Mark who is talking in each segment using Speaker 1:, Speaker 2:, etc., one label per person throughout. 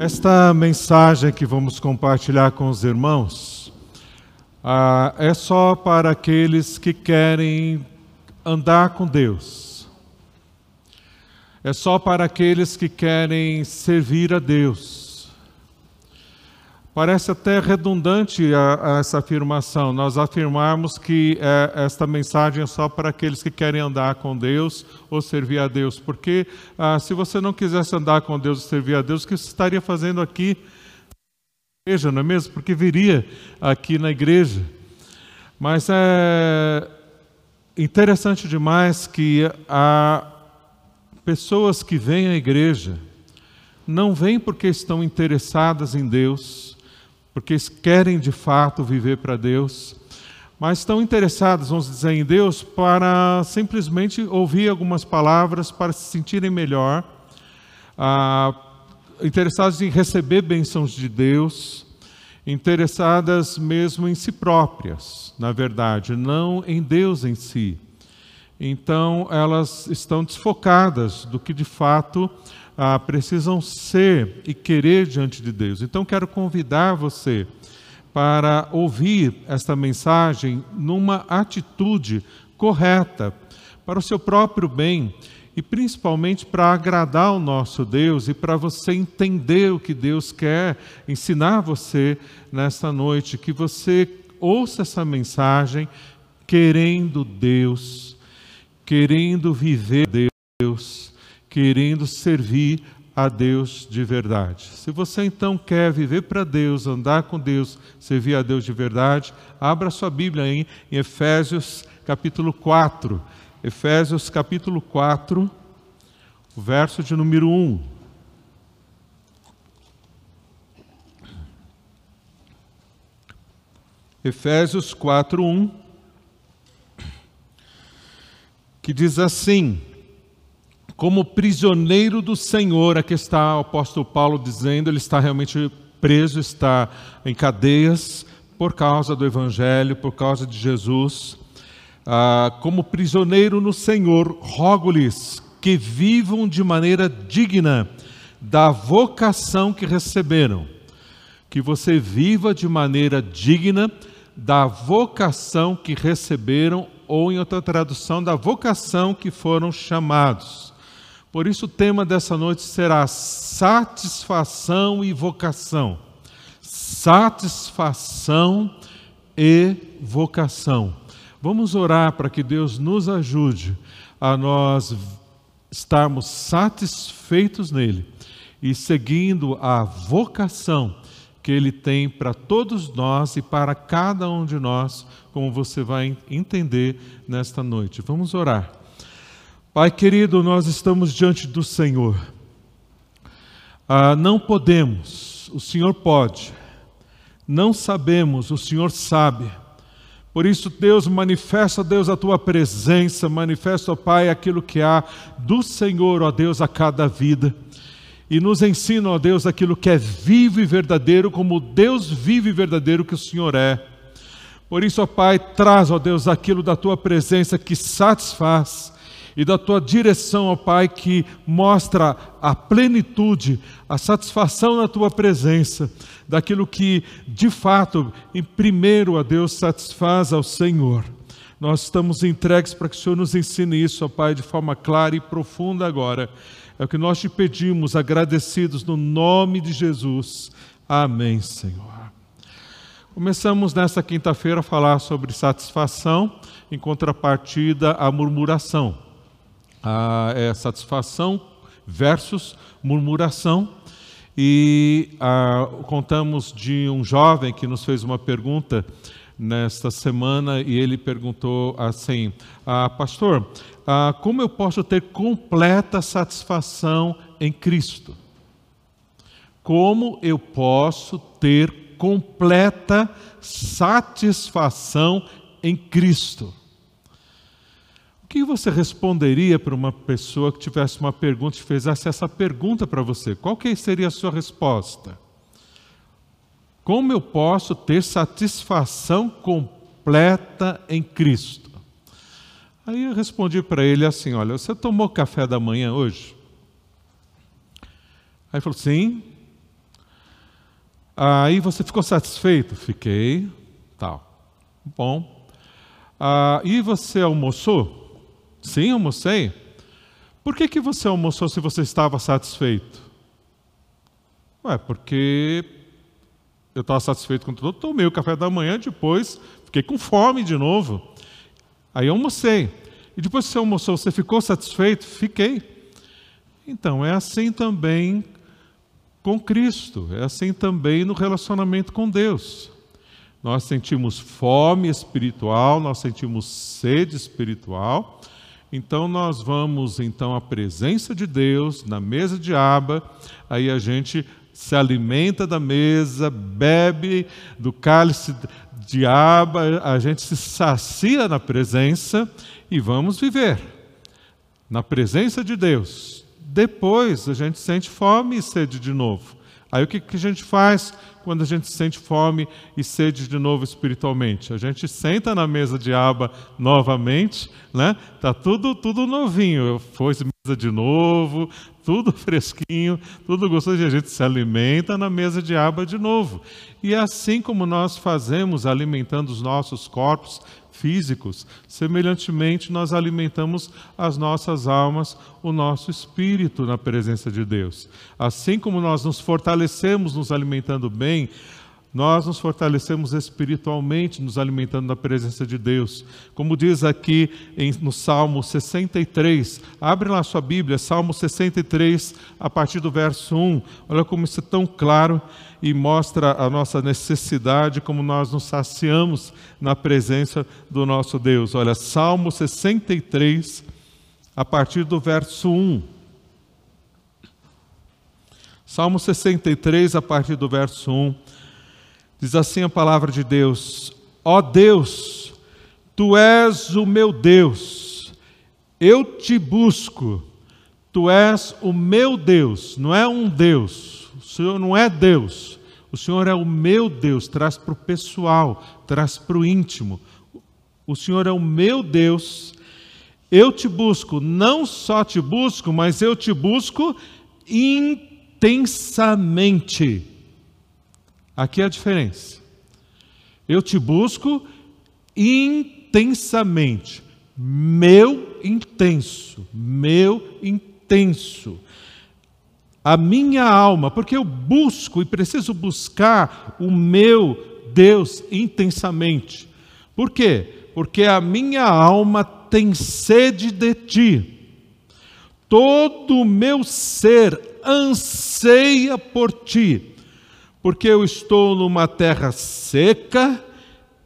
Speaker 1: Esta mensagem que vamos compartilhar com os irmãos ah, é só para aqueles que querem andar com Deus. É só para aqueles que querem servir a Deus Parece até redundante a, a essa afirmação, nós afirmarmos que é, esta mensagem é só para aqueles que querem andar com Deus ou servir a Deus, porque ah, se você não quisesse andar com Deus e servir a Deus, o que você estaria fazendo aqui na igreja, não é mesmo? Porque viria aqui na igreja. Mas é interessante demais que há pessoas que vêm à igreja, não vêm porque estão interessadas em Deus, porque querem de fato viver para Deus, mas estão interessados, vamos dizer, em Deus para simplesmente ouvir algumas palavras para se sentirem melhor, ah, interessados em receber bênçãos de Deus, interessadas mesmo em si próprias, na verdade, não em Deus em si. Então, elas estão desfocadas do que de fato ah, precisam ser e querer diante de Deus. Então, quero convidar você para ouvir esta mensagem numa atitude correta, para o seu próprio bem e principalmente para agradar o nosso Deus e para você entender o que Deus quer ensinar você nesta noite, que você ouça essa mensagem querendo Deus, querendo viver Deus querendo servir a Deus de verdade. Se você então quer viver para Deus, andar com Deus, servir a Deus de verdade, abra sua Bíblia em, em Efésios capítulo 4. Efésios capítulo 4, o verso de número 1. Efésios 4, 1, que diz assim: como prisioneiro do Senhor, aqui está o apóstolo Paulo dizendo, ele está realmente preso, está em cadeias por causa do Evangelho, por causa de Jesus. Ah, como prisioneiro no Senhor, rogo-lhes que vivam de maneira digna da vocação que receberam. Que você viva de maneira digna da vocação que receberam, ou em outra tradução, da vocação que foram chamados. Por isso, o tema dessa noite será satisfação e vocação. Satisfação e vocação. Vamos orar para que Deus nos ajude a nós estarmos satisfeitos nele e seguindo a vocação que ele tem para todos nós e para cada um de nós, como você vai entender nesta noite. Vamos orar. Pai querido, nós estamos diante do Senhor. Ah, não podemos, o Senhor pode. Não sabemos, o Senhor sabe. Por isso, Deus, manifesta, Deus, a tua presença, manifesta, ó Pai, aquilo que há do Senhor, ó Deus, a cada vida. E nos ensina, ó Deus, aquilo que é vivo e verdadeiro, como Deus vivo e verdadeiro que o Senhor é. Por isso, ó Pai, traz, ó Deus, aquilo da tua presença que satisfaz e da tua direção, ó Pai, que mostra a plenitude, a satisfação na tua presença, daquilo que de fato, em primeiro a Deus satisfaz ao Senhor. Nós estamos entregues para que o Senhor nos ensine isso, ó Pai, de forma clara e profunda agora. É o que nós te pedimos, agradecidos no nome de Jesus. Amém, Senhor. Começamos nesta quinta-feira a falar sobre satisfação, em contrapartida à murmuração ah, é satisfação versus murmuração. E ah, contamos de um jovem que nos fez uma pergunta nesta semana e ele perguntou assim: ah, Pastor, ah, como eu posso ter completa satisfação em Cristo? Como eu posso ter completa satisfação em Cristo? O que você responderia para uma pessoa que tivesse uma pergunta e fizesse essa pergunta para você? Qual que seria a sua resposta? Como eu posso ter satisfação completa em Cristo? Aí eu respondi para ele assim: Olha, você tomou café da manhã hoje? Aí ele falou: Sim. Aí você ficou satisfeito? Fiquei. Tal. Bom. Ah, e você almoçou? Sim, almocei. Por que, que você almoçou se você estava satisfeito? Ué, porque eu estava satisfeito com tudo, tomei o café da manhã, depois fiquei com fome de novo. Aí almocei. E depois que você almoçou, você ficou satisfeito? Fiquei. Então, é assim também com Cristo, é assim também no relacionamento com Deus. Nós sentimos fome espiritual, nós sentimos sede espiritual, então nós vamos então à presença de Deus, na mesa de aba, aí a gente se alimenta da mesa, bebe do cálice de aba, a gente se sacia na presença e vamos viver na presença de Deus. Depois a gente sente fome e sede de novo. Aí o que, que a gente faz quando a gente sente fome e sede de novo espiritualmente? A gente senta na mesa de aba novamente, né? Tá tudo tudo novinho. Foi mesa de novo, tudo fresquinho, tudo gostoso, e a gente se alimenta na mesa de aba de novo. E é assim como nós fazemos alimentando os nossos corpos físicos, semelhantemente nós alimentamos as nossas almas, o nosso espírito na presença de Deus. Assim como nós nos fortalecemos nos alimentando bem, nós nos fortalecemos espiritualmente, nos alimentando na presença de Deus. Como diz aqui em, no Salmo 63, abre lá sua Bíblia, Salmo 63, a partir do verso 1. Olha como isso é tão claro e mostra a nossa necessidade, como nós nos saciamos na presença do nosso Deus. Olha, Salmo 63, a partir do verso 1. Salmo 63, a partir do verso 1. Diz assim a palavra de Deus: Ó oh Deus, tu és o meu Deus, eu te busco, tu és o meu Deus, não é um Deus, o Senhor não é Deus, o Senhor é o meu Deus, traz para o pessoal, traz para o íntimo. O Senhor é o meu Deus, eu te busco, não só te busco, mas eu te busco intensamente. Aqui é a diferença. Eu te busco intensamente. Meu intenso, meu intenso. A minha alma, porque eu busco e preciso buscar o meu Deus intensamente. Por quê? Porque a minha alma tem sede de ti. Todo o meu ser anseia por ti porque eu estou numa terra seca,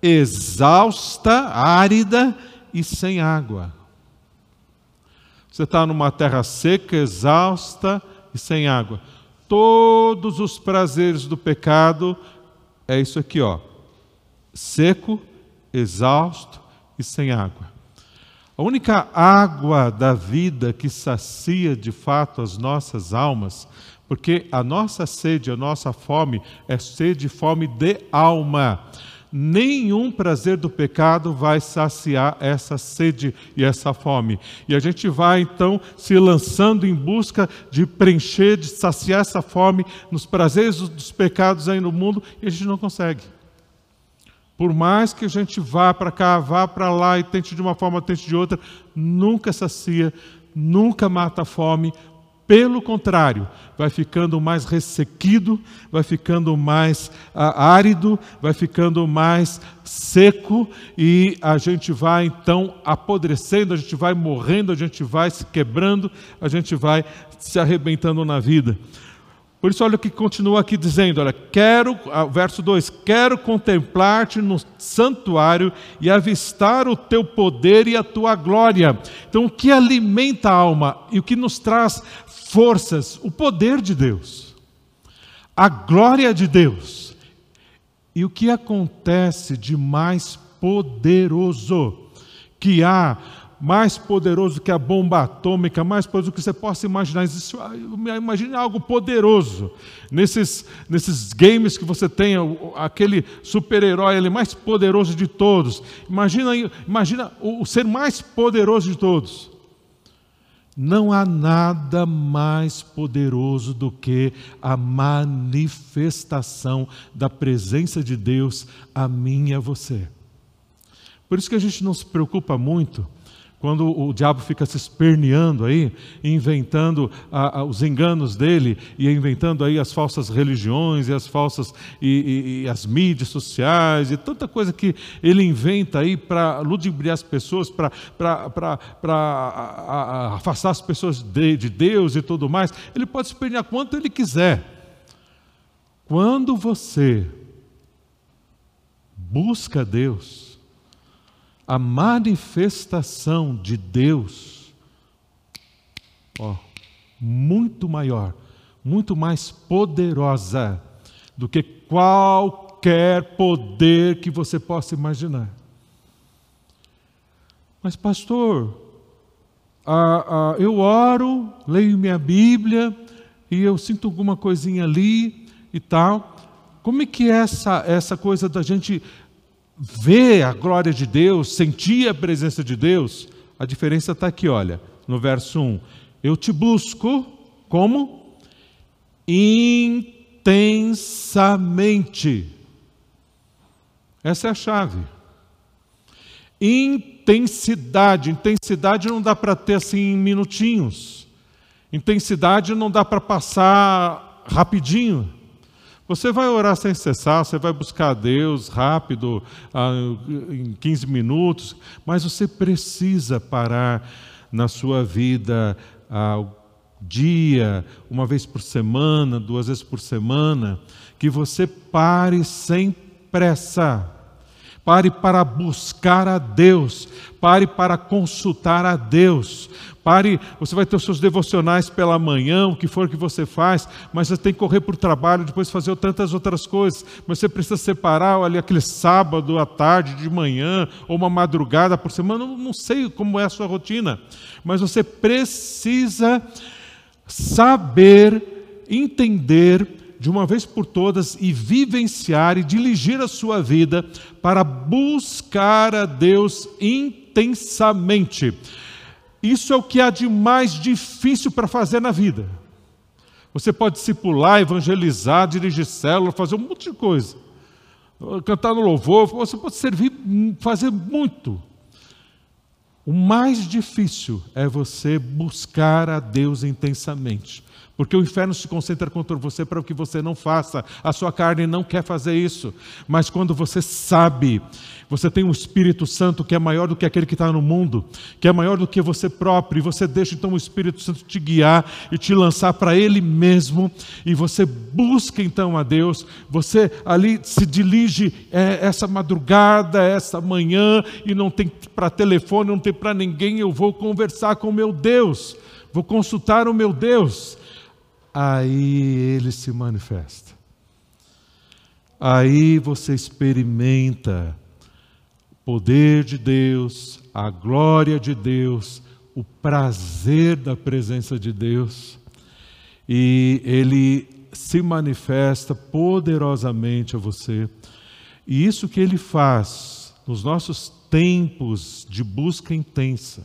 Speaker 1: exausta, árida e sem água. Você está numa terra seca, exausta e sem água. Todos os prazeres do pecado é isso aqui, ó. Seco, exausto e sem água. A única água da vida que sacia de fato as nossas almas porque a nossa sede, a nossa fome é sede e fome de alma. Nenhum prazer do pecado vai saciar essa sede e essa fome. E a gente vai então se lançando em busca de preencher, de saciar essa fome nos prazeres dos pecados aí no mundo e a gente não consegue. Por mais que a gente vá para cá, vá para lá e tente de uma forma, tente de outra, nunca sacia, nunca mata a fome, pelo contrário, vai ficando mais ressequido, vai ficando mais ah, árido, vai ficando mais seco e a gente vai então apodrecendo, a gente vai morrendo, a gente vai se quebrando, a gente vai se arrebentando na vida. Por isso, olha o que continua aqui dizendo: olha, quero, verso 2: quero contemplar-te no santuário e avistar o teu poder e a tua glória. Então, o que alimenta a alma e o que nos traz forças, o poder de Deus, a glória de Deus. E o que acontece de mais poderoso que há, mais poderoso que a bomba atômica, mais poderoso que você possa imaginar. Imagine algo poderoso. Nesses, nesses games que você tem, aquele super-herói ele mais poderoso de todos. Imagina, imagina o ser mais poderoso de todos. Não há nada mais poderoso do que a manifestação da presença de Deus a mim e a você. Por isso que a gente não se preocupa muito quando o diabo fica se esperneando aí, inventando os enganos dele e inventando aí as falsas religiões e as falsas e, e, e as mídias sociais e tanta coisa que ele inventa aí para ludibriar as pessoas, para afastar as pessoas de, de Deus e tudo mais. Ele pode espernear quanto ele quiser. Quando você busca Deus, a manifestação de Deus, ó, muito maior, muito mais poderosa do que qualquer poder que você possa imaginar. Mas, pastor, ah, ah, eu oro, leio minha Bíblia e eu sinto alguma coisinha ali e tal. Como é que é essa, essa coisa da gente ver a glória de Deus, sentir a presença de Deus, a diferença está aqui, olha, no verso 1. Eu te busco como? Intensamente. Essa é a chave. Intensidade. Intensidade não dá para ter assim em minutinhos. Intensidade não dá para passar rapidinho. Você vai orar sem cessar, você vai buscar a Deus rápido, ah, em 15 minutos, mas você precisa parar na sua vida ah, dia, uma vez por semana, duas vezes por semana, que você pare sem pressa. Pare para buscar a Deus, pare para consultar a Deus, Pare, você vai ter os seus devocionais pela manhã, o que for que você faz, mas você tem que correr para o trabalho, depois fazer tantas outras coisas. Mas você precisa separar ali aquele sábado à tarde, de manhã, ou uma madrugada por semana. Não, não sei como é a sua rotina, mas você precisa saber, entender de uma vez por todas e vivenciar e dirigir a sua vida para buscar a Deus intensamente. Isso é o que há de mais difícil para fazer na vida. Você pode discipular, evangelizar, dirigir célula, fazer um monte de coisa. Cantar no louvor, você pode servir, fazer muito. O mais difícil é você buscar a Deus intensamente. Porque o inferno se concentra contra você para que você não faça. A sua carne não quer fazer isso. Mas quando você sabe, você tem um Espírito Santo que é maior do que aquele que está no mundo, que é maior do que você próprio, e você deixa então o Espírito Santo te guiar e te lançar para Ele mesmo, e você busca então a Deus, você ali se dirige é, essa madrugada, essa manhã, e não tem para telefone, não tem para ninguém, eu vou conversar com o meu Deus, vou consultar o meu Deus aí ele se manifesta. Aí você experimenta o poder de Deus, a glória de Deus, o prazer da presença de Deus, e ele se manifesta poderosamente a você. E isso que ele faz nos nossos tempos de busca intensa,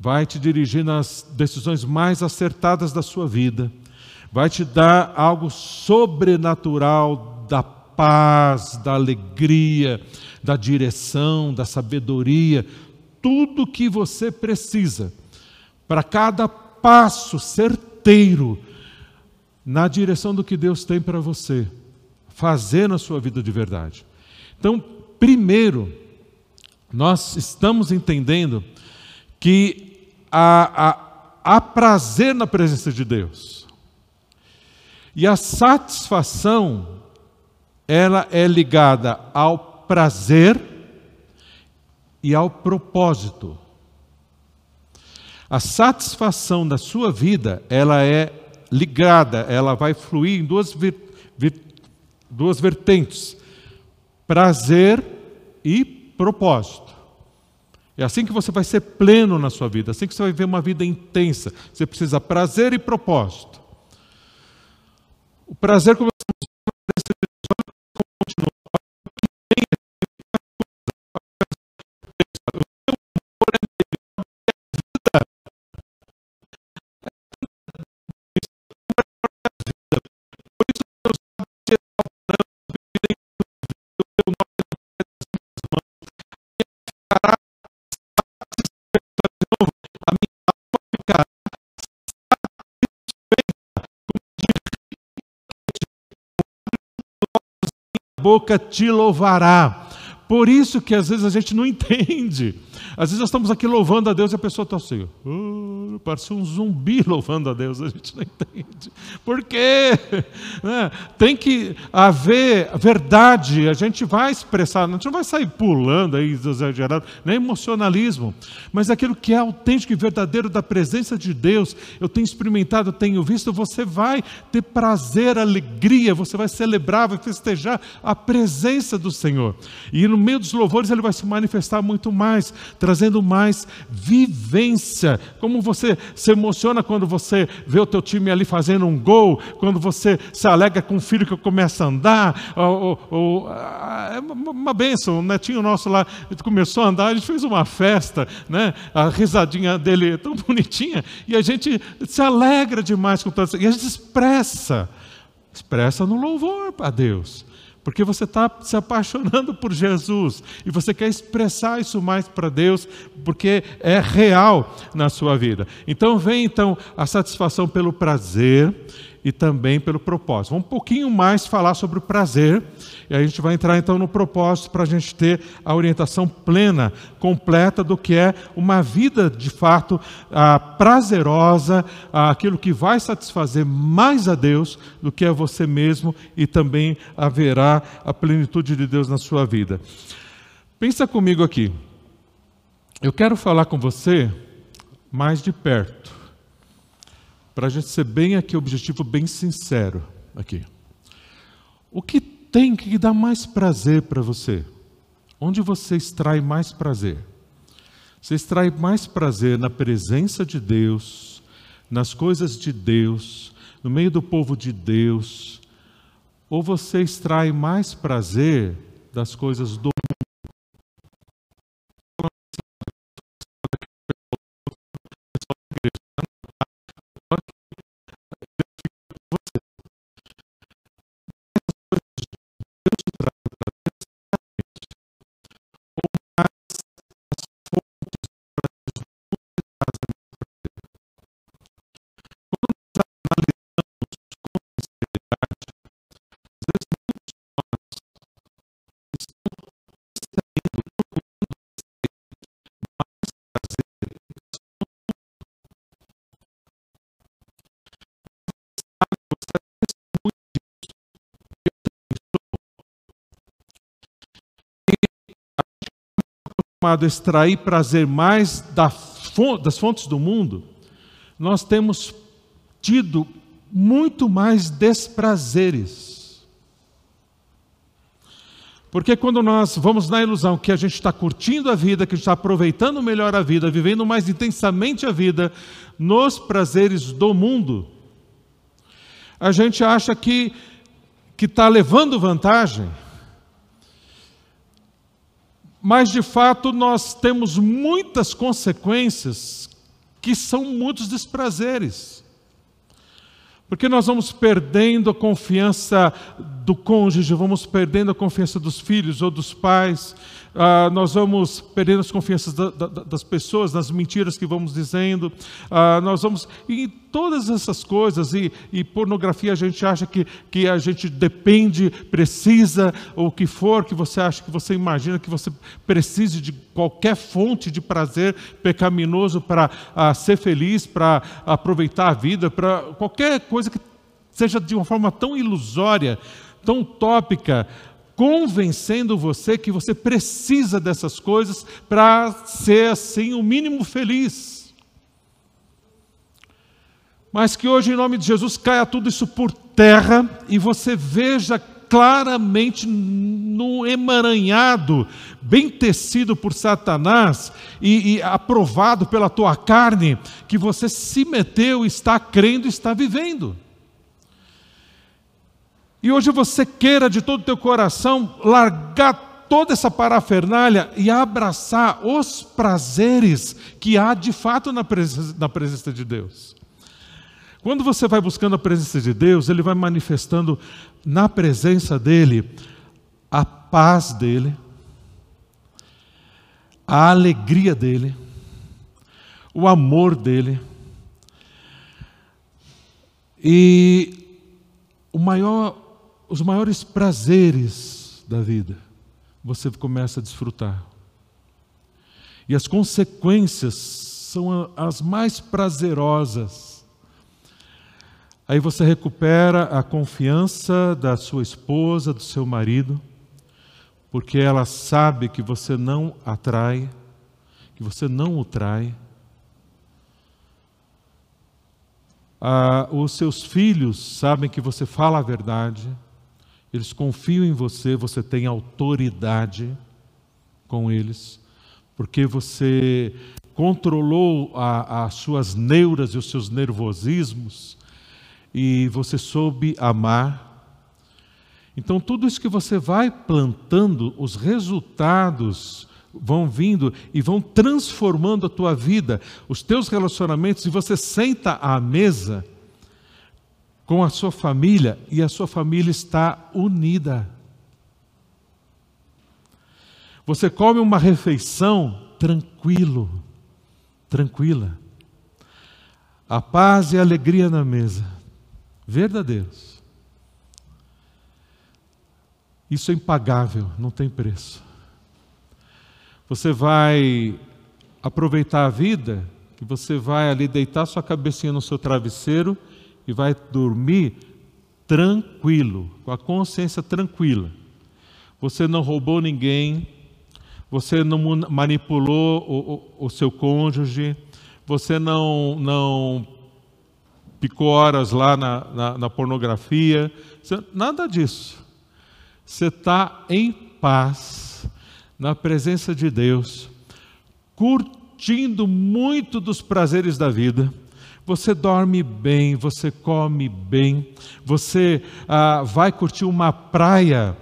Speaker 1: vai te dirigir nas decisões mais acertadas da sua vida vai te dar algo sobrenatural da paz, da alegria, da direção, da sabedoria, tudo que você precisa para cada passo certeiro na direção do que Deus tem para você fazer na sua vida de verdade. Então, primeiro, nós estamos entendendo que há, há, há prazer na presença de Deus. E a satisfação, ela é ligada ao prazer e ao propósito. A satisfação da sua vida, ela é ligada, ela vai fluir em duas, vir, vir, duas vertentes: prazer e propósito. É assim que você vai ser pleno na sua vida, assim que você vai ver uma vida intensa. Você precisa prazer e propósito. O prazer começou boca te louvará. Por isso que às vezes a gente não entende. Às vezes nós estamos aqui louvando a Deus e a pessoa está assim, oh, parece um zumbi louvando a Deus, a gente não entende. Por quê? Né? Tem que haver verdade, a gente vai expressar, a gente não vai sair pulando aí, exagerado, nem emocionalismo, mas aquilo que é autêntico e verdadeiro da presença de Deus, eu tenho experimentado, tenho visto, você vai ter prazer, alegria, você vai celebrar, vai festejar a presença do Senhor. E no meio dos louvores ele vai se manifestar muito mais trazendo mais vivência. Como você se emociona quando você vê o teu time ali fazendo um gol, quando você se alega com o filho que começa a andar, ou, ou, é uma benção, o netinho nosso lá começou a andar, a gente fez uma festa, né? a risadinha dele é tão bonitinha, e a gente se alegra demais com tudo isso, e a gente expressa, expressa no louvor a Deus. Porque você está se apaixonando por Jesus e você quer expressar isso mais para Deus, porque é real na sua vida. Então vem então a satisfação pelo prazer e também pelo propósito. Vamos um pouquinho mais falar sobre o prazer, e a gente vai entrar então no propósito para a gente ter a orientação plena, completa do que é uma vida de fato ah, prazerosa, ah, aquilo que vai satisfazer mais a Deus do que a você mesmo e também haverá a plenitude de Deus na sua vida. Pensa comigo aqui. Eu quero falar com você mais de perto para a gente ser bem aqui, objetivo bem sincero aqui. O que tem que dar mais prazer para você? Onde você extrai mais prazer? Você extrai mais prazer na presença de Deus, nas coisas de Deus, no meio do povo de Deus, ou você extrai mais prazer das coisas do chamado extrair prazer mais das fontes do mundo, nós temos tido muito mais desprazeres. Porque quando nós vamos na ilusão que a gente está curtindo a vida, que a gente está aproveitando melhor a vida, vivendo mais intensamente a vida nos prazeres do mundo, a gente acha que está levando vantagem mas de fato nós temos muitas consequências que são muitos desprazeres. Porque nós vamos perdendo a confiança do cônjuge, vamos perdendo a confiança dos filhos ou dos pais, ah, nós vamos perdendo as confianças da, da, das pessoas, nas mentiras que vamos dizendo, ah, nós vamos. E todas essas coisas, e, e, pornografia a gente acha que, que a gente depende, precisa, ou o que for que você acha, que você imagina que você precise de qualquer fonte de prazer pecaminoso para ah, ser feliz, para aproveitar a vida, para qualquer coisa que seja de uma forma tão ilusória, tão utópica, convencendo você que você precisa dessas coisas para ser assim o mínimo feliz. Mas que hoje, em nome de Jesus, caia tudo isso por terra e você veja claramente no emaranhado, bem tecido por Satanás e, e aprovado pela tua carne, que você se meteu, está crendo, está vivendo. E hoje você queira de todo o teu coração largar toda essa parafernália e abraçar os prazeres que há de fato na presença, na presença de Deus. Quando você vai buscando a presença de Deus, Ele vai manifestando na presença dEle a paz dEle, a alegria dEle, o amor dEle. E o maior os maiores prazeres da vida, você começa a desfrutar. E as consequências são as mais prazerosas. Aí você recupera a confiança da sua esposa, do seu marido, porque ela sabe que você não atrai, que você não o trai. Ah, os seus filhos sabem que você fala a verdade, eles confiam em você, você tem autoridade com eles, porque você controlou as suas neuras e os seus nervosismos e você soube amar. Então, tudo isso que você vai plantando, os resultados vão vindo e vão transformando a tua vida, os teus relacionamentos, e você senta à mesa com a sua família e a sua família está unida. Você come uma refeição tranquilo, tranquila. A paz e a alegria na mesa, verdadeiros. Isso é impagável, não tem preço. Você vai aproveitar a vida, que você vai ali deitar sua cabecinha no seu travesseiro e vai dormir tranquilo, com a consciência tranquila. Você não roubou ninguém, você não manipulou o, o, o seu cônjuge, você não, não picou horas lá na, na, na pornografia, você, nada disso. Você está em paz, na presença de Deus, curtindo muito dos prazeres da vida você dorme bem, você come bem, você ah, vai curtir uma praia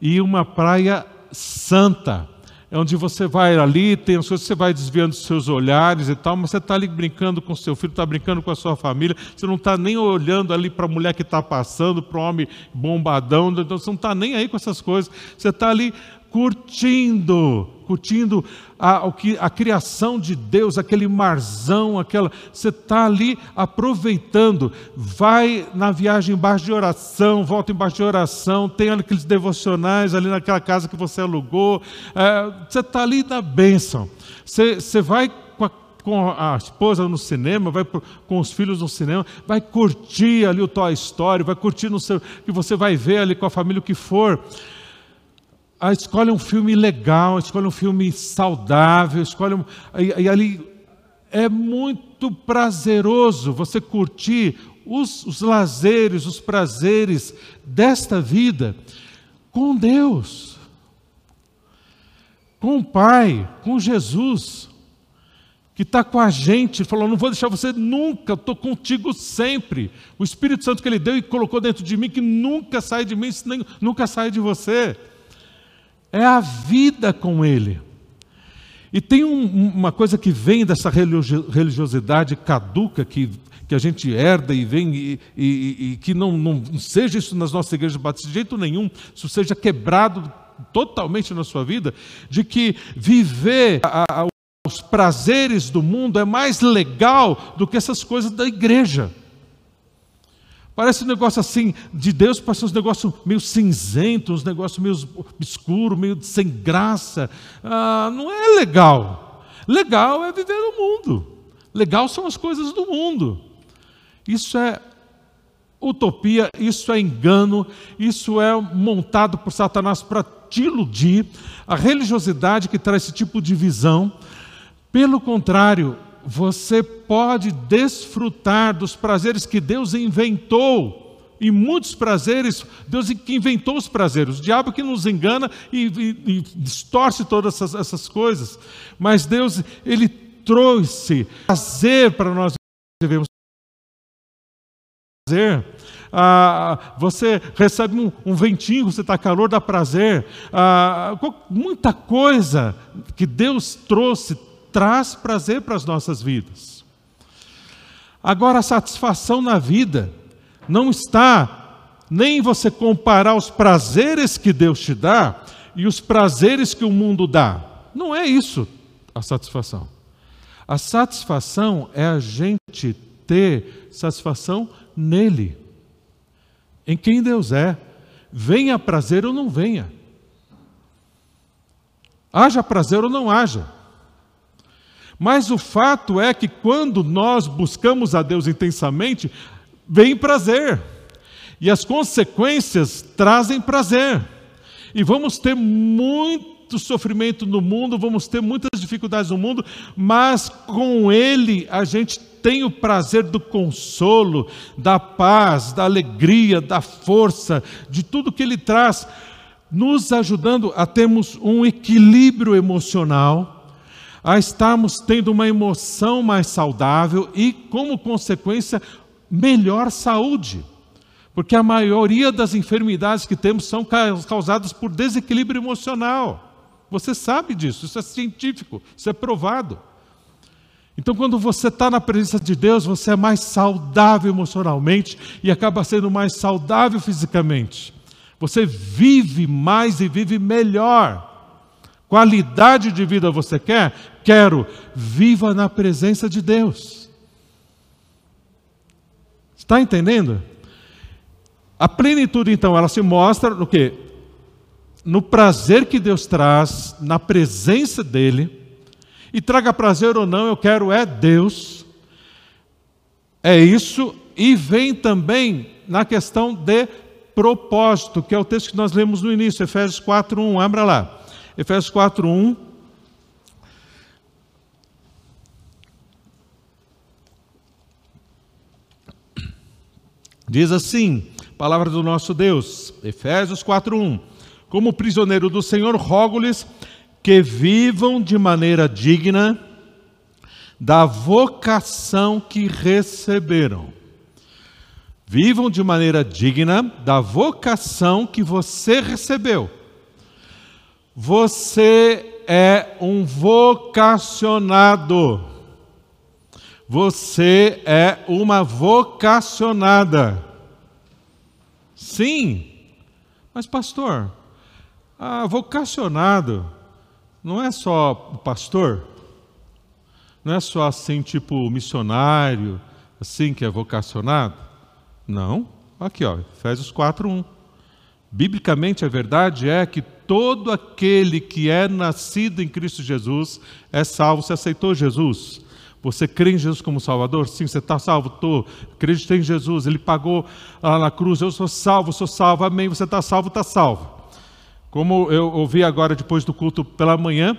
Speaker 1: e uma praia santa, onde você vai ali, tem as coisas, você vai desviando os seus olhares e tal, mas você está ali brincando com seu filho, está brincando com a sua família, você não está nem olhando ali para a mulher que está passando, para o homem bombadão, então você não está nem aí com essas coisas, você está ali curtindo, curtindo a, a criação de Deus, aquele marzão, aquela. Você está ali aproveitando, vai na viagem embaixo de oração, volta embaixo de oração, tem aqueles devocionais ali naquela casa que você alugou, é, você está ali na bênção. Você, você vai com a com a esposa no cinema, vai com os filhos no cinema, vai curtir ali o Toy Story, vai curtir no seu, que você vai ver ali com a família o que for ah, escolhe um filme legal, escolhe um filme saudável, escolhe um, e, e ali é muito prazeroso você curtir os, os lazeres, os prazeres desta vida com Deus, com o Pai, com Jesus, que está com a gente, falou: não vou deixar você nunca, estou contigo sempre. O Espírito Santo que Ele deu e colocou dentro de mim, que nunca sai de mim, nunca sai de você é a vida com Ele. E tem um, uma coisa que vem dessa religiosidade caduca que, que a gente herda e vem, e, e, e que não, não, seja isso nas nossas igrejas batistas de jeito nenhum, isso seja quebrado totalmente na sua vida, de que viver a, a, os prazeres do mundo é mais legal do que essas coisas da igreja. Parece um negócio assim, de Deus parece um negócio meio cinzento, uns negócios meio escuro, meio sem graça. Ah, não é legal. Legal é viver no mundo. Legal são as coisas do mundo. Isso é utopia, isso é engano, isso é montado por Satanás para te iludir. A religiosidade que traz esse tipo de visão. Pelo contrário, você pode desfrutar dos prazeres que Deus inventou. E muitos prazeres, Deus que inventou os prazeres, o diabo que nos engana e, e, e distorce todas essas, essas coisas. Mas Deus, Ele trouxe prazer para nós devemos prazer. Ah, você recebe um, um, ventinho, você está calor, dá prazer. Ah, muita coisa que Deus trouxe traz prazer para as nossas vidas. Agora, a satisfação na vida não está nem em você comparar os prazeres que Deus te dá e os prazeres que o mundo dá. Não é isso a satisfação. A satisfação é a gente ter satisfação nele, em quem Deus é. Venha prazer ou não venha. haja prazer ou não haja. Mas o fato é que quando nós buscamos a Deus intensamente, vem prazer. E as consequências trazem prazer. E vamos ter muito sofrimento no mundo, vamos ter muitas dificuldades no mundo, mas com Ele a gente tem o prazer do consolo, da paz, da alegria, da força, de tudo que Ele traz, nos ajudando a termos um equilíbrio emocional a estarmos tendo uma emoção mais saudável e, como consequência, melhor saúde. Porque a maioria das enfermidades que temos são causadas por desequilíbrio emocional. Você sabe disso, isso é científico, isso é provado. Então, quando você está na presença de Deus, você é mais saudável emocionalmente e acaba sendo mais saudável fisicamente. Você vive mais e vive melhor. Qualidade de vida você quer? Quero. Viva na presença de Deus. Está entendendo? A plenitude, então, ela se mostra no que? No prazer que Deus traz, na presença dEle. E traga prazer ou não, eu quero é Deus. É isso. E vem também na questão de propósito, que é o texto que nós lemos no início, Efésios 4:1. Abra lá. Efésios 4, 1. Diz assim, palavra do nosso Deus, Efésios 4:1. Como prisioneiro do Senhor, rogo-lhes que vivam de maneira digna da vocação que receberam. Vivam de maneira digna da vocação que você recebeu. Você é um vocacionado. Você é uma vocacionada. Sim. Mas, pastor, ah, vocacionado não é só o pastor? Não é só assim, tipo missionário, assim que é vocacionado? Não. Aqui, ó, Efésios 4, 1. Biblicamente, a verdade é que todo aquele que é nascido em Cristo Jesus é salvo. Você aceitou Jesus? Você crê em Jesus como Salvador? Sim, você está salvo? Estou. Acredito em Jesus, Ele pagou lá na cruz. Eu sou salvo, sou salvo. Amém. Você está salvo, está salvo. Como eu ouvi agora depois do culto pela manhã,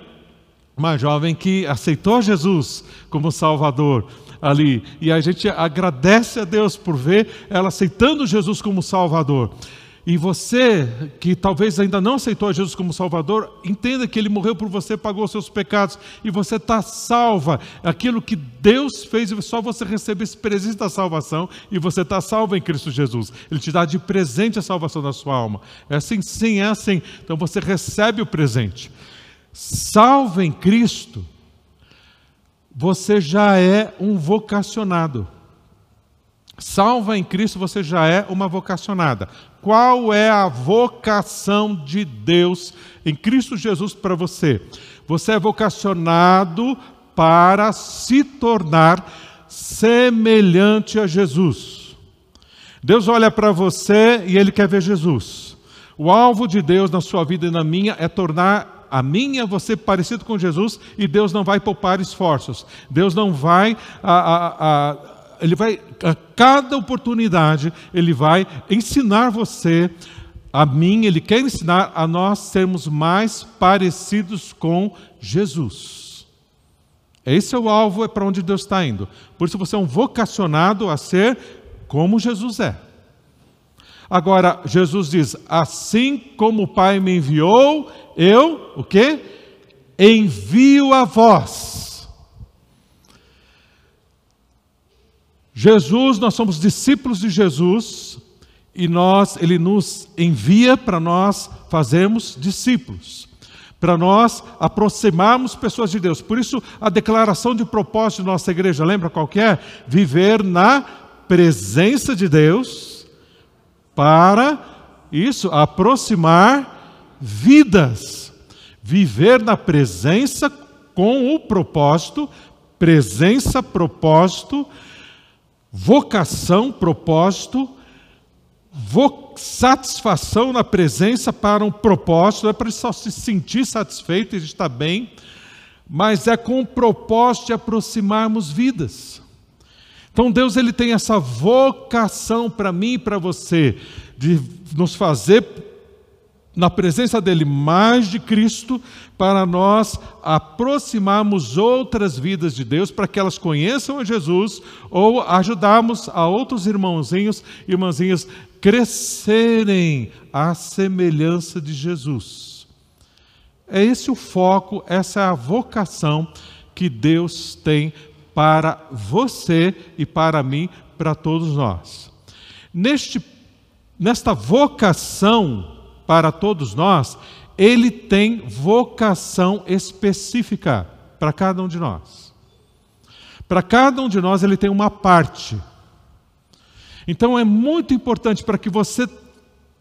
Speaker 1: uma jovem que aceitou Jesus como Salvador ali. E a gente agradece a Deus por ver ela aceitando Jesus como Salvador. E você que talvez ainda não aceitou a Jesus como Salvador, entenda que Ele morreu por você, pagou os seus pecados e você está salva. Aquilo que Deus fez, só você recebe esse presente da salvação e você está salvo em Cristo Jesus. Ele te dá de presente a salvação da sua alma. É assim? Sim, é assim. Então você recebe o presente. Salvo em Cristo, você já é um vocacionado. Salva em Cristo, você já é uma vocacionada. Qual é a vocação de Deus em Cristo Jesus para você? Você é vocacionado para se tornar semelhante a Jesus. Deus olha para você e ele quer ver Jesus. O alvo de Deus na sua vida e na minha é tornar a minha você parecido com Jesus e Deus não vai poupar esforços. Deus não vai a, a, a ele vai, a cada oportunidade, ele vai ensinar você, a mim, ele quer ensinar a nós sermos mais parecidos com Jesus. Esse é o alvo, é para onde Deus está indo. Por isso você é um vocacionado a ser como Jesus é. Agora, Jesus diz: assim como o Pai me enviou, eu, o quê? Envio a vós. Jesus, nós somos discípulos de Jesus e nós, ele nos envia para nós fazermos discípulos, para nós aproximarmos pessoas de Deus. Por isso, a declaração de propósito de nossa igreja, lembra qual é? Viver na presença de Deus para isso aproximar vidas. Viver na presença com o propósito, presença, propósito, vocação, propósito, satisfação na presença para um propósito, é para só se sentir satisfeito e estar bem, mas é com o propósito de aproximarmos vidas. Então Deus ele tem essa vocação para mim e para você de nos fazer na presença dele mais de Cristo para nós aproximarmos outras vidas de Deus para que elas conheçam a Jesus ou ajudarmos a outros irmãozinhos e irmãzinhas crescerem à semelhança de Jesus. É esse o foco, essa é a vocação que Deus tem para você e para mim, para todos nós. Neste, nesta vocação para todos nós, ele tem vocação específica para cada um de nós. Para cada um de nós, ele tem uma parte. Então é muito importante para que você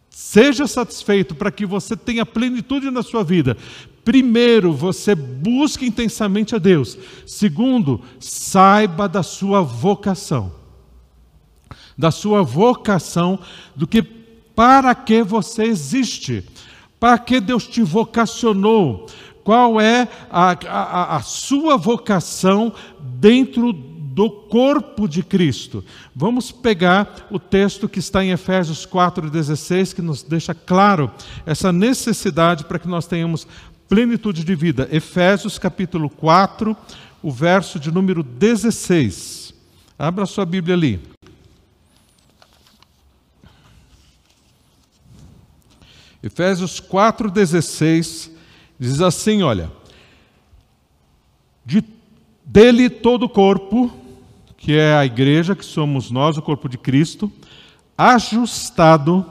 Speaker 1: seja satisfeito, para que você tenha plenitude na sua vida. Primeiro, você busque intensamente a Deus. Segundo, saiba da sua vocação. Da sua vocação, do que para que você existe, para que Deus te vocacionou, qual é a, a, a sua vocação dentro do corpo de Cristo. Vamos pegar o texto que está em Efésios 4,16, que nos deixa claro essa necessidade para que nós tenhamos plenitude de vida. Efésios capítulo 4, o verso de número 16. Abra sua Bíblia ali. Efésios 4,16 diz assim: olha, de, dele todo o corpo, que é a igreja, que somos nós, o corpo de Cristo, ajustado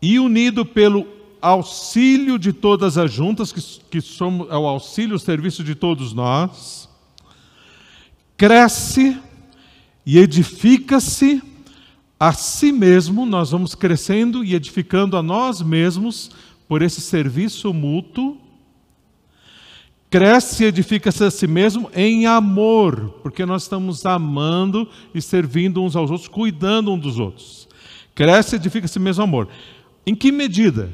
Speaker 1: e unido pelo auxílio de todas as juntas, que, que somos é o auxílio, o serviço de todos nós, cresce e edifica-se a si mesmo, nós vamos crescendo e edificando a nós mesmos por esse serviço mútuo. Cresce e edifica-se a si mesmo em amor, porque nós estamos amando e servindo uns aos outros, cuidando uns dos outros. Cresce e edifica-se mesmo amor. Em que medida?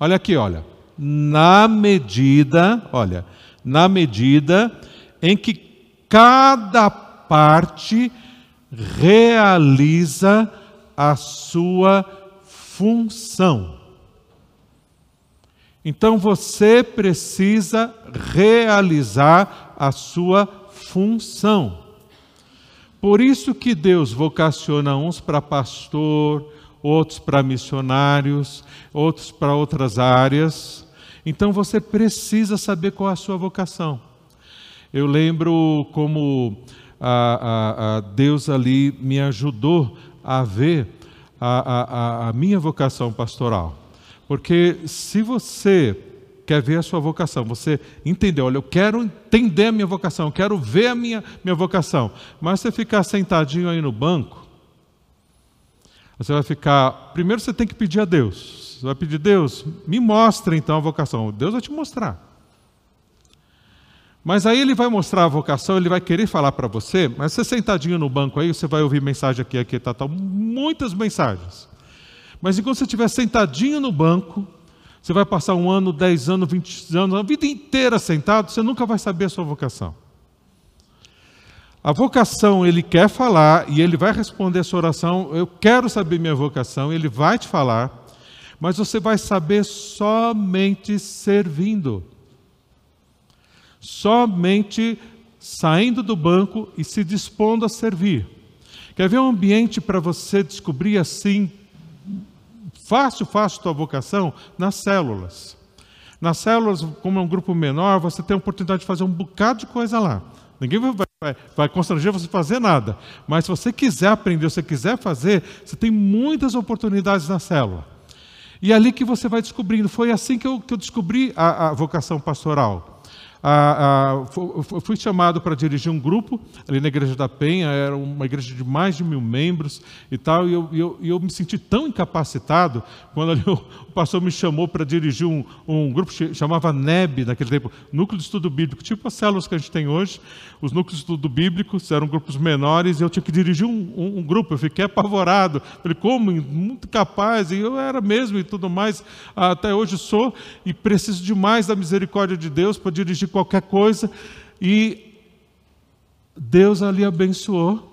Speaker 1: Olha aqui, olha. Na medida, olha, na medida em que cada parte realiza a sua função. Então você precisa realizar a sua função. Por isso que Deus vocaciona uns para pastor, outros para missionários, outros para outras áreas. Então você precisa saber qual é a sua vocação. Eu lembro como a, a, a Deus ali me ajudou a ver a, a minha vocação pastoral. Porque se você quer ver a sua vocação, você entendeu, olha, eu quero entender a minha vocação, eu quero ver a minha, minha vocação, mas você ficar sentadinho aí no banco, você vai ficar. Primeiro você tem que pedir a Deus. Você vai pedir, Deus, me mostre então a vocação. Deus vai te mostrar. Mas aí ele vai mostrar a vocação, ele vai querer falar para você, mas você sentadinho no banco aí, você vai ouvir mensagem aqui, aqui, tá, tá, muitas mensagens. Mas enquanto você estiver sentadinho no banco, você vai passar um ano, dez anos, vinte anos, a vida inteira sentado, você nunca vai saber a sua vocação. A vocação, ele quer falar e ele vai responder a sua oração. Eu quero saber minha vocação, ele vai te falar, mas você vai saber somente servindo somente saindo do banco e se dispondo a servir. Quer ver um ambiente para você descobrir assim, fácil, fácil tua vocação? Nas células. Nas células, como é um grupo menor, você tem a oportunidade de fazer um bocado de coisa lá. Ninguém vai, vai, vai constranger você a fazer nada. Mas se você quiser aprender, se você quiser fazer, você tem muitas oportunidades na célula. E é ali que você vai descobrindo. Foi assim que eu, que eu descobri a, a vocação pastoral. Ah, fui chamado para dirigir um grupo ali na Igreja da Penha, era uma igreja de mais de mil membros e tal, e eu, eu, eu me senti tão incapacitado quando ali o, o pastor me chamou para dirigir um, um grupo que chamava NEB naquele tempo, Núcleo de Estudo Bíblico, tipo as células que a gente tem hoje, os núcleos de estudo bíblico eram grupos menores e eu tinha que dirigir um, um, um grupo, eu fiquei apavorado, falei, como? Muito capaz, e eu era mesmo e tudo mais, até hoje sou, e preciso demais da misericórdia de Deus para dirigir qualquer coisa. E Deus ali abençoou.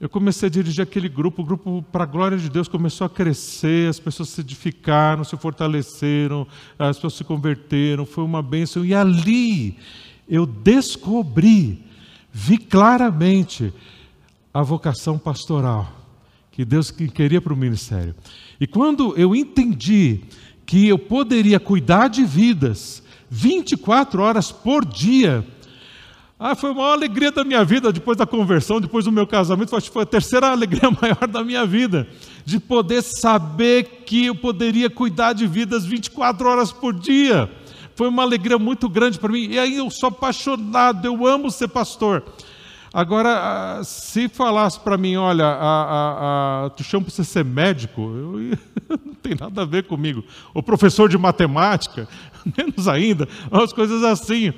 Speaker 1: Eu comecei a dirigir aquele grupo, o grupo, para a glória de Deus, começou a crescer, as pessoas se edificaram, se fortaleceram, as pessoas se converteram, foi uma bênção. E ali eu descobri, vi claramente a vocação pastoral que Deus queria para o ministério. E quando eu entendi que eu poderia cuidar de vidas 24 horas por dia. Ah, foi a maior alegria da minha vida depois da conversão, depois do meu casamento. Acho que foi a terceira alegria maior da minha vida, de poder saber que eu poderia cuidar de vidas 24 horas por dia. Foi uma alegria muito grande para mim. E aí eu sou apaixonado, eu amo ser pastor. Agora, ah, se falasse para mim, olha, a, a, a, tu chama para você ser médico, eu, não tem nada a ver comigo. O professor de matemática, menos ainda, umas coisas assim.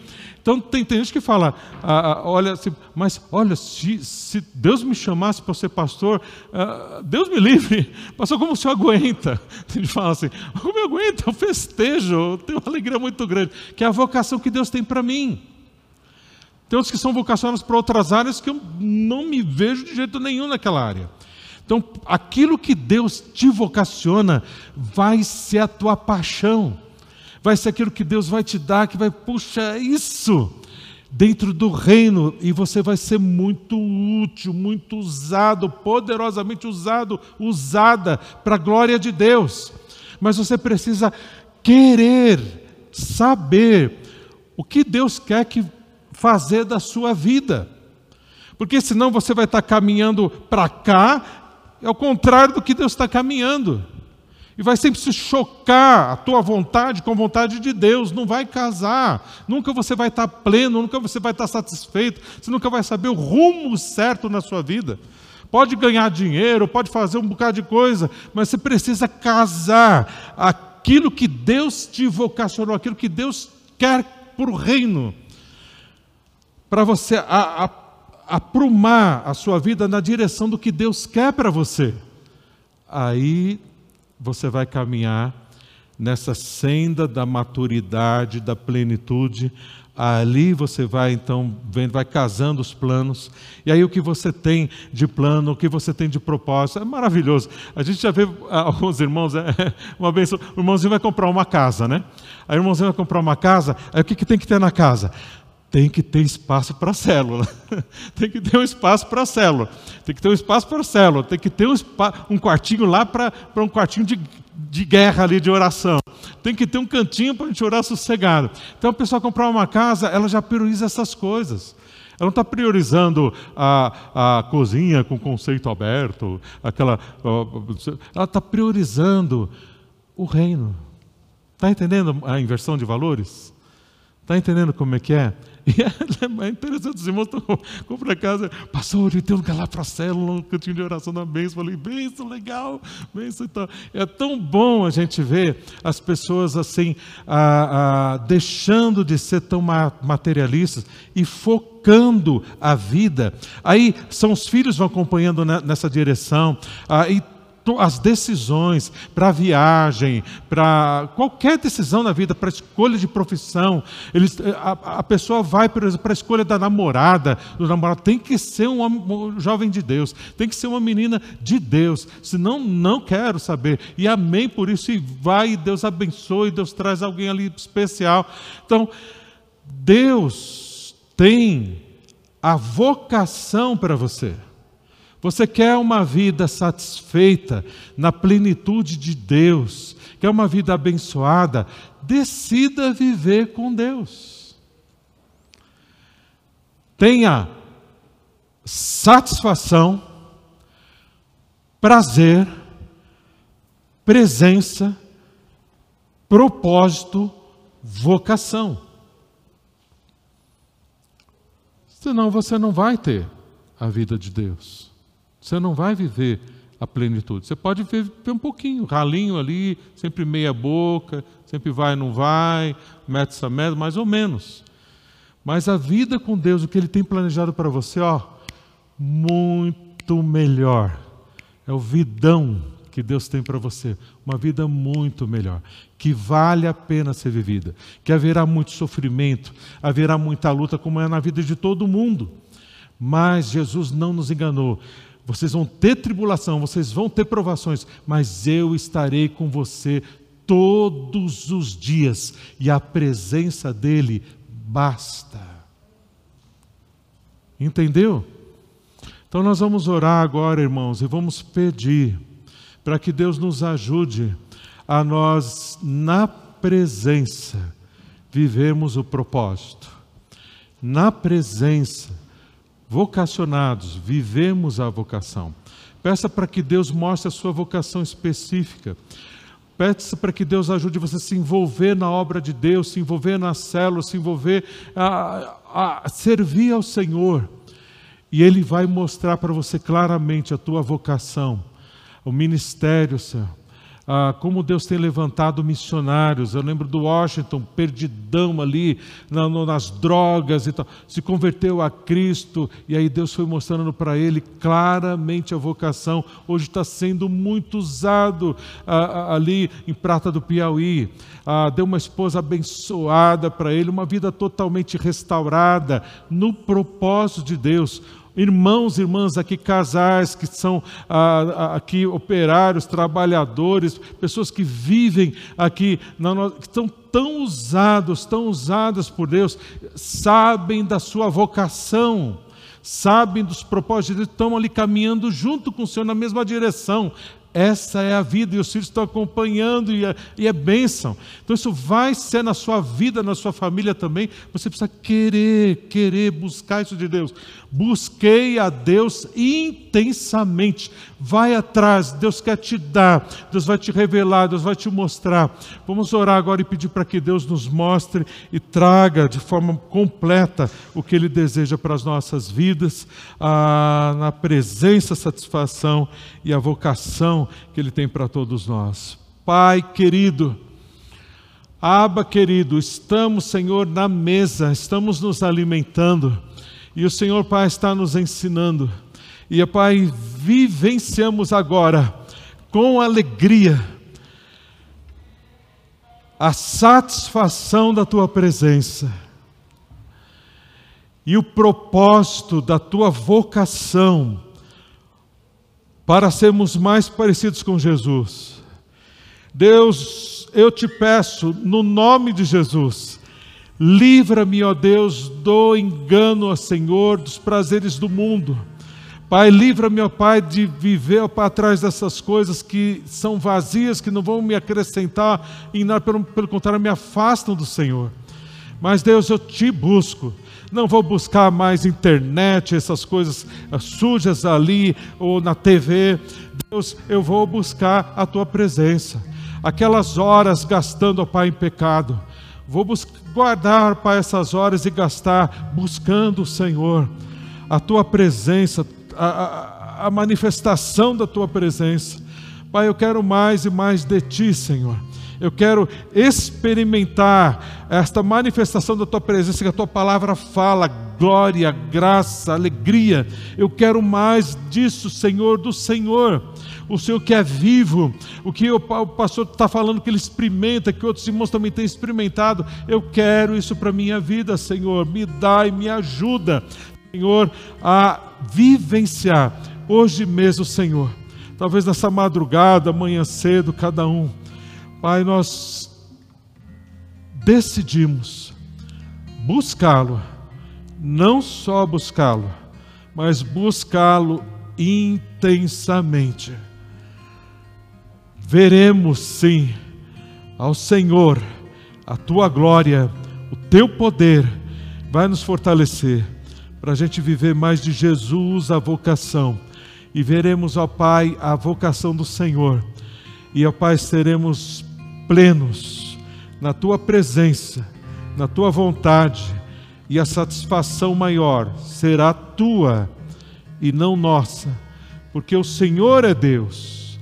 Speaker 1: Então tem, tem gente que fala, ah, ah olha, mas olha, se, se, Deus me chamasse para ser pastor, ah, Deus me livre, pastor, como o senhor aguenta? Ele fala assim, como eu aguento? Eu festejo, eu tenho uma alegria muito grande, que é a vocação que Deus tem para mim. Tem outros que são vocacionados para outras áreas que eu não me vejo de jeito nenhum naquela área. Então, aquilo que Deus te vocaciona vai ser a tua paixão vai ser aquilo que Deus vai te dar, que vai, puxa, isso dentro do reino, e você vai ser muito útil, muito usado, poderosamente usado, usada para a glória de Deus. Mas você precisa querer saber o que Deus quer que fazer da sua vida. Porque senão você vai estar caminhando para cá, é o contrário do que Deus está caminhando. E vai sempre se chocar a tua vontade com a vontade de Deus, não vai casar. Nunca você vai estar pleno, nunca você vai estar satisfeito, você nunca vai saber o rumo certo na sua vida. Pode ganhar dinheiro, pode fazer um bocado de coisa, mas você precisa casar aquilo que Deus te vocacionou, aquilo que Deus quer para o reino, para você a, a, aprumar a sua vida na direção do que Deus quer para você. Aí você vai caminhar nessa senda da maturidade, da plenitude. Ali você vai então vendo, vai casando os planos. E aí o que você tem de plano, o que você tem de propósito, é maravilhoso. A gente já vê alguns irmãos, é uma vez o irmãozinho vai comprar uma casa, né? Aí o irmãozinho vai comprar uma casa, aí o que, que tem que ter na casa? Tem que ter espaço para célula. tem que ter um espaço para célula. Tem que ter um espaço para célula. Tem que ter um, um quartinho lá para um quartinho de, de guerra ali, de oração. Tem que ter um cantinho para a gente orar sossegado. Então, a pessoa comprar uma casa, ela já prioriza essas coisas. Ela não está priorizando a, a cozinha com conceito aberto, aquela. Ela está priorizando o reino. Está entendendo a inversão de valores? Está entendendo como é que é? E é, interessante, os irmãos estão comprando a casa, pastor, tem um lugar lá para a célula, um cantinho de oração na bênção. Falei, bênção, legal, bênção e tal. É tão bom a gente ver as pessoas assim, ah, ah, deixando de ser tão materialistas e focando a vida. Aí são os filhos vão acompanhando nessa direção, ah, e as decisões para viagem, para qualquer decisão na vida, para escolha de profissão, eles, a, a pessoa vai, para a escolha da namorada, do namorado, tem que ser um, um, jovem de Deus, tem que ser uma menina de Deus, senão não quero saber. E amém por isso, e vai, e Deus abençoe, Deus traz alguém ali especial. Então, Deus tem a vocação para você. Você quer uma vida satisfeita na plenitude de Deus, quer uma vida abençoada, decida viver com Deus. Tenha satisfação, prazer, presença, propósito, vocação. senão você não vai ter a vida de Deus. Você não vai viver a plenitude. Você pode viver um pouquinho, ralinho ali, sempre meia boca, sempre vai, não vai, metros a metros, mais ou menos. Mas a vida com Deus, o que Ele tem planejado para você, ó, muito melhor. É o vidão que Deus tem para você, uma vida muito melhor, que vale a pena ser vivida, que haverá muito sofrimento, haverá muita luta, como é na vida de todo mundo. Mas Jesus não nos enganou. Vocês vão ter tribulação, vocês vão ter provações, mas eu estarei com você todos os dias, e a presença dele basta. Entendeu? Então nós vamos orar agora, irmãos, e vamos pedir para que Deus nos ajude a nós, na presença, vivemos o propósito. Na presença, vocacionados, vivemos a vocação. Peça para que Deus mostre a sua vocação específica. Peça para que Deus ajude você a se envolver na obra de Deus, se envolver na célula, se envolver a, a servir ao Senhor. E Ele vai mostrar para você claramente a tua vocação o ministério, Senhor. Ah, como Deus tem levantado missionários. Eu lembro do Washington, perdidão ali na, no, nas drogas e tal. Se converteu a Cristo e aí Deus foi mostrando para ele claramente a vocação. Hoje está sendo muito usado ah, ah, ali em Prata do Piauí. Ah, deu uma esposa abençoada para ele, uma vida totalmente restaurada no propósito de Deus irmãos e irmãs aqui, casais que são ah, ah, aqui operários, trabalhadores, pessoas que vivem aqui, na, que estão tão usados, tão usadas por Deus, sabem da sua vocação, sabem dos propósitos de Deus, estão ali caminhando junto com o Senhor na mesma direção. Essa é a vida e os filhos estão acompanhando e é, e é bênção. Então isso vai ser na sua vida, na sua família também. Você precisa querer, querer buscar isso de Deus. Busquei a Deus intensamente. Vai atrás, Deus quer te dar, Deus vai te revelar, Deus vai te mostrar. Vamos orar agora e pedir para que Deus nos mostre e traga de forma completa o que Ele deseja para as nossas vidas, a, na presença, satisfação e a vocação que Ele tem para todos nós. Pai querido, Aba querido, estamos, Senhor, na mesa, estamos nos alimentando e o Senhor, Pai, está nos ensinando. E, Pai, vivenciamos agora com alegria a satisfação da tua presença e o propósito da tua vocação para sermos mais parecidos com Jesus. Deus, eu te peço, no nome de Jesus, livra-me, ó Deus, do engano, ó Senhor, dos prazeres do mundo. Pai, livra-me, ó Pai, de viver ó Pai, atrás dessas coisas que são vazias, que não vão me acrescentar nada, pelo, pelo contrário, me afastam do Senhor. Mas, Deus, eu te busco não vou buscar mais internet, essas coisas ah, sujas ali ou na TV. Deus, eu vou buscar a tua presença. Aquelas horas gastando, ó Pai, em pecado. Vou guardar, Pai, essas horas e gastar buscando o Senhor, a tua presença, a, a, a manifestação da tua presença. Pai, eu quero mais e mais de ti, Senhor. Eu quero experimentar esta manifestação da tua presença, que a tua palavra fala, glória, graça, alegria. Eu quero mais disso, Senhor, do Senhor. O Senhor que é vivo, o que o pastor está falando que ele experimenta, que outros irmãos também têm experimentado. Eu quero isso para a minha vida, Senhor. Me dá e me ajuda, Senhor, a vivenciar hoje mesmo, Senhor. Talvez nessa madrugada, amanhã cedo, cada um Pai, nós decidimos buscá-lo, não só buscá-lo, mas buscá-lo intensamente. Veremos sim ao Senhor, a tua glória, o teu poder vai nos fortalecer para a gente viver mais de Jesus a vocação. E veremos, ó Pai, a vocação do Senhor. E, ó Pai, seremos plenos na tua presença, na tua vontade, e a satisfação maior será tua e não nossa, porque o Senhor é Deus,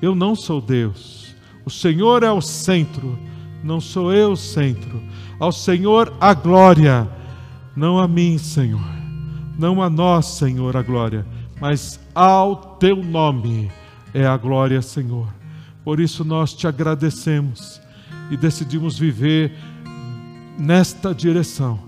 Speaker 1: eu não sou Deus, o Senhor é o centro, não sou eu o centro, ao Senhor a glória, não a mim, Senhor, não a nós, Senhor, a glória, mas ao teu nome é a glória, Senhor. Por isso nós te agradecemos e decidimos viver nesta direção.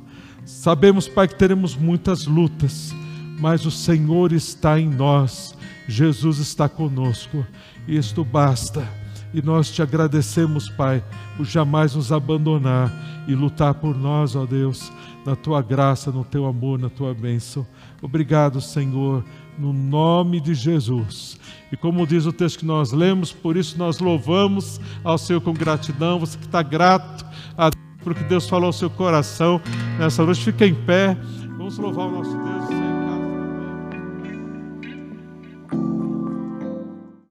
Speaker 1: Sabemos, Pai, que teremos muitas lutas, mas o Senhor está em nós, Jesus está conosco, e isto basta. E nós te agradecemos, Pai, por jamais nos abandonar e lutar por nós, ó Deus, na tua graça, no teu amor, na tua bênção. Obrigado, Senhor, no nome de Jesus. E como diz o texto que nós lemos, por isso nós louvamos ao Senhor com gratidão. Você que está grato a Deus por que Deus falou ao seu coração nessa noite, fica em pé. Vamos louvar o nosso Deus.